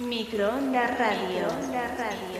Microondas Radio. Microondas Radio.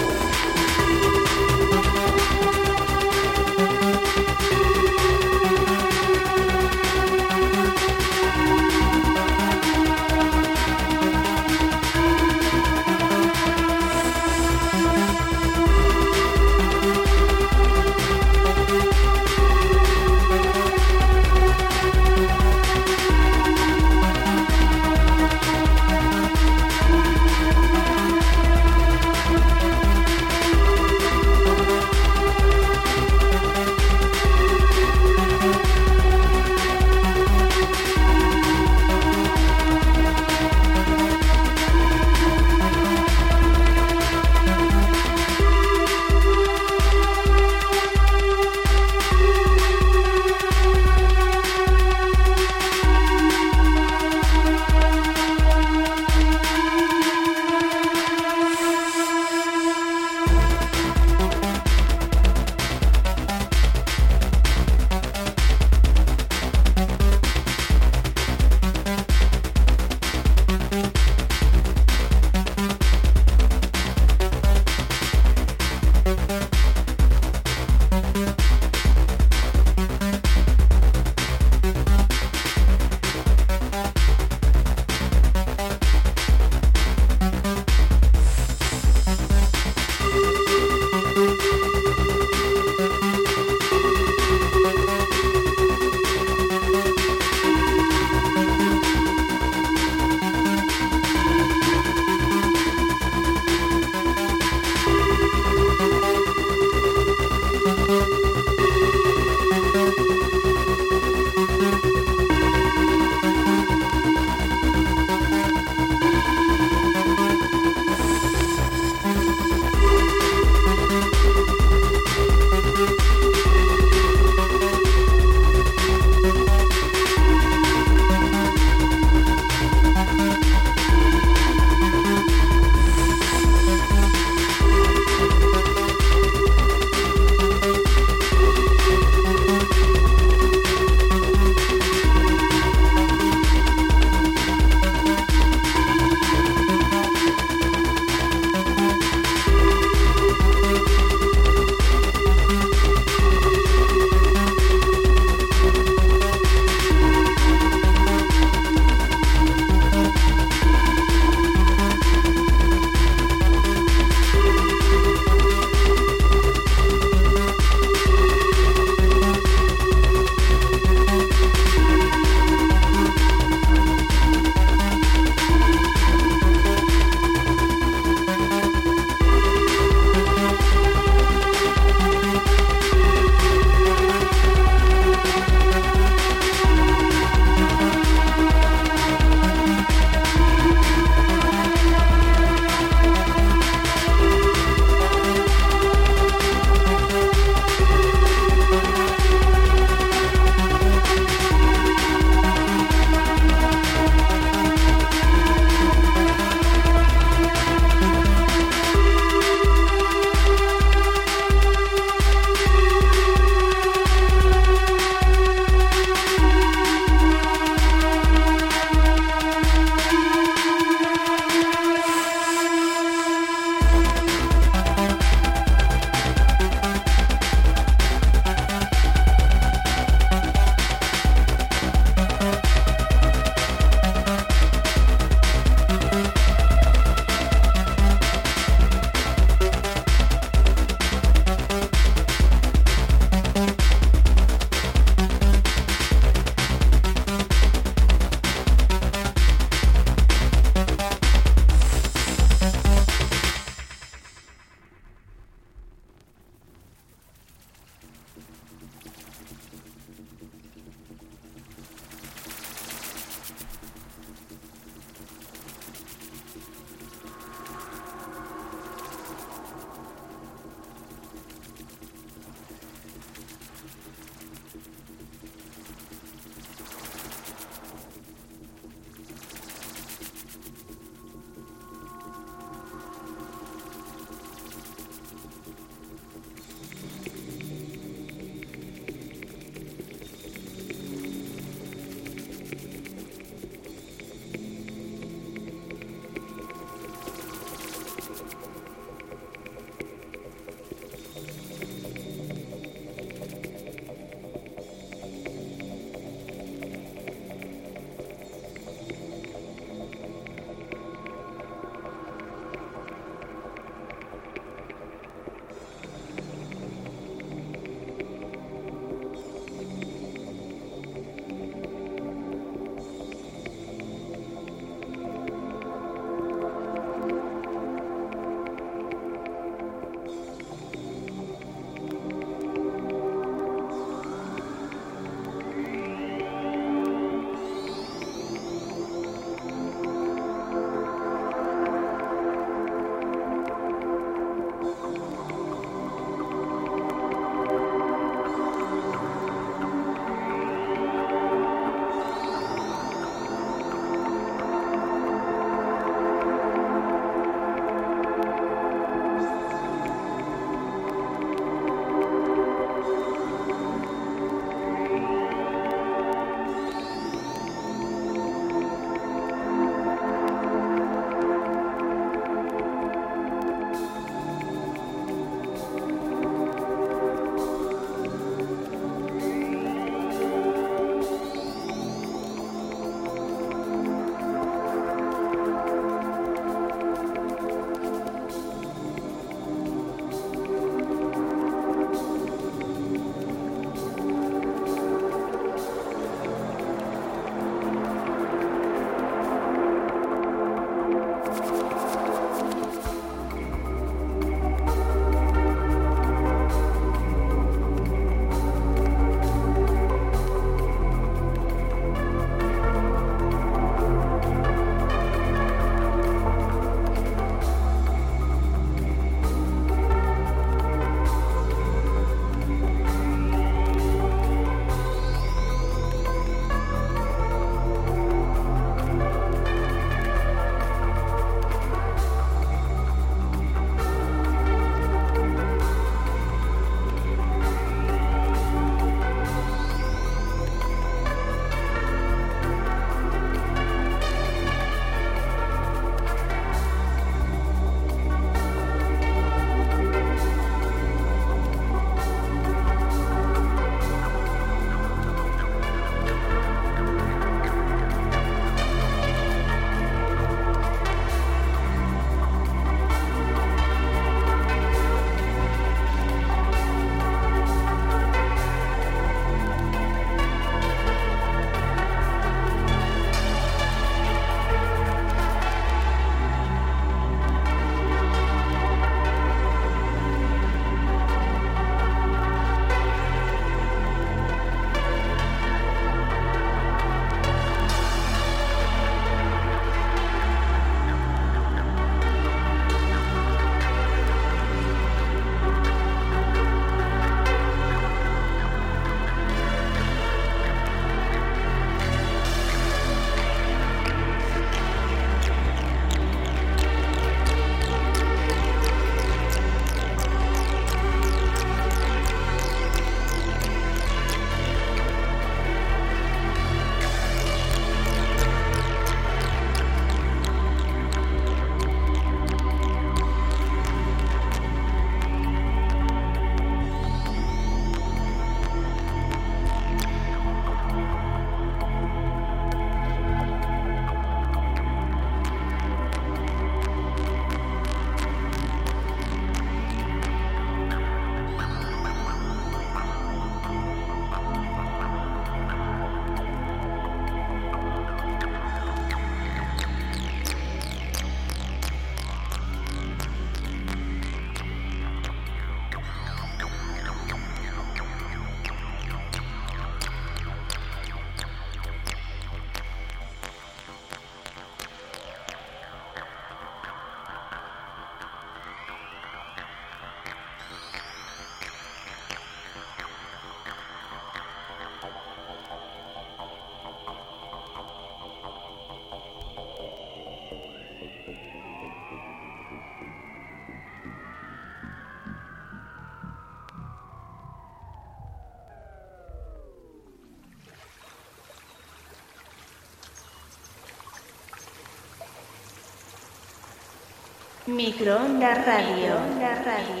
Microondas Radio. Microondas Radio.